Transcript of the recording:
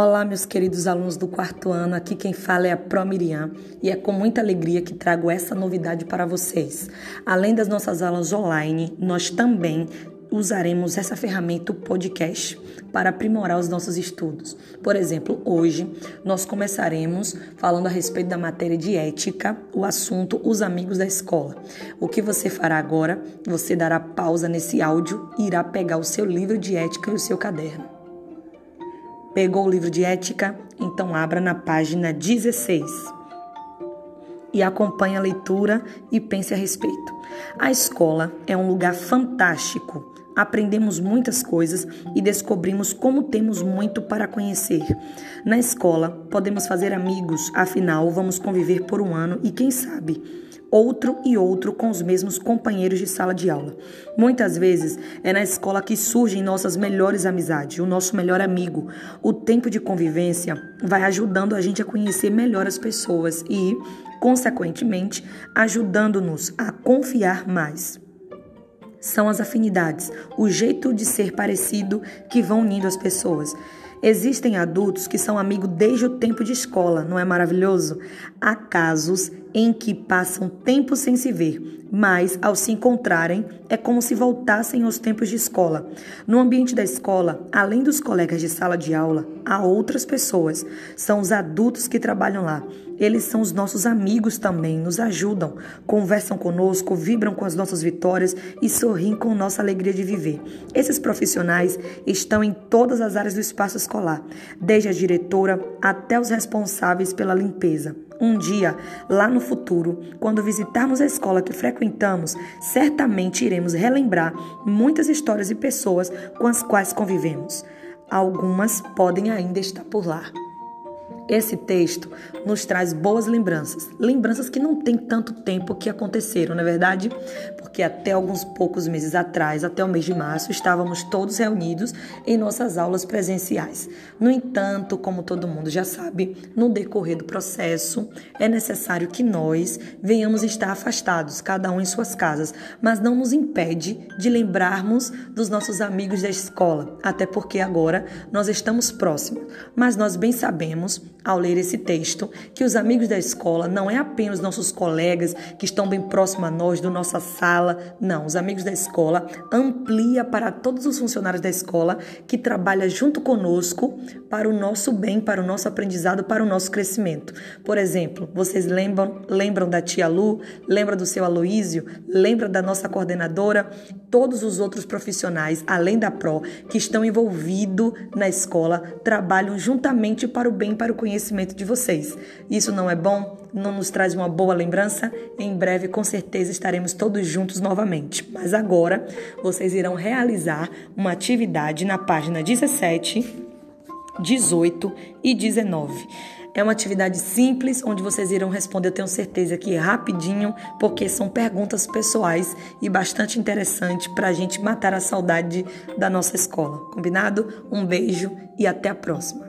Olá, meus queridos alunos do quarto ano. Aqui quem fala é a Pro Miriam e é com muita alegria que trago essa novidade para vocês. Além das nossas aulas online, nós também usaremos essa ferramenta, o podcast, para aprimorar os nossos estudos. Por exemplo, hoje nós começaremos falando a respeito da matéria de ética, o assunto Os Amigos da Escola. O que você fará agora? Você dará pausa nesse áudio e irá pegar o seu livro de ética e o seu caderno. Pegou o livro de ética? Então abra na página 16 e acompanhe a leitura e pense a respeito. A escola é um lugar fantástico. Aprendemos muitas coisas e descobrimos como temos muito para conhecer. Na escola, podemos fazer amigos, afinal, vamos conviver por um ano e quem sabe outro e outro com os mesmos companheiros de sala de aula. Muitas vezes é na escola que surgem nossas melhores amizades, o nosso melhor amigo. O tempo de convivência vai ajudando a gente a conhecer melhor as pessoas e, consequentemente, ajudando-nos a confiar mais. São as afinidades, o jeito de ser parecido que vão unindo as pessoas. Existem adultos que são amigos desde o tempo de escola, não é maravilhoso? Há casos em que passam tempo sem se ver, mas ao se encontrarem é como se voltassem aos tempos de escola. No ambiente da escola, além dos colegas de sala de aula, há outras pessoas. São os adultos que trabalham lá. Eles são os nossos amigos também, nos ajudam, conversam conosco, vibram com as nossas vitórias e sorriem com nossa alegria de viver. Esses profissionais estão em todas as áreas do espaço escolar, desde a diretora até os responsáveis pela limpeza. Um dia, lá no futuro, quando visitarmos a escola que frequentamos, certamente iremos relembrar muitas histórias e pessoas com as quais convivemos. Algumas podem ainda estar por lá. Esse texto nos traz boas lembranças, lembranças que não tem tanto tempo que aconteceram, não é verdade? Porque até alguns poucos meses atrás, até o mês de março, estávamos todos reunidos em nossas aulas presenciais. No entanto, como todo mundo já sabe, no decorrer do processo é necessário que nós venhamos estar afastados, cada um em suas casas, mas não nos impede de lembrarmos dos nossos amigos da escola, até porque agora nós estamos próximos, mas nós bem sabemos ao ler esse texto que os amigos da escola não é apenas nossos colegas que estão bem próximos a nós, do nossa sala. Não, os amigos da escola amplia para todos os funcionários da escola que trabalham junto conosco para o nosso bem, para o nosso aprendizado, para o nosso crescimento. Por exemplo, vocês lembram, lembram da tia Lu, lembra do seu Aloísio, lembra da nossa coordenadora, todos os outros profissionais, além da PRO, que estão envolvidos na escola, trabalham juntamente para o bem, para o conhecimento conhecimento de vocês. Isso não é bom? Não nos traz uma boa lembrança? Em breve, com certeza, estaremos todos juntos novamente. Mas agora, vocês irão realizar uma atividade na página 17, 18 e 19. É uma atividade simples onde vocês irão responder, eu tenho certeza que rapidinho, porque são perguntas pessoais e bastante interessante para a gente matar a saudade da nossa escola. Combinado? Um beijo e até a próxima.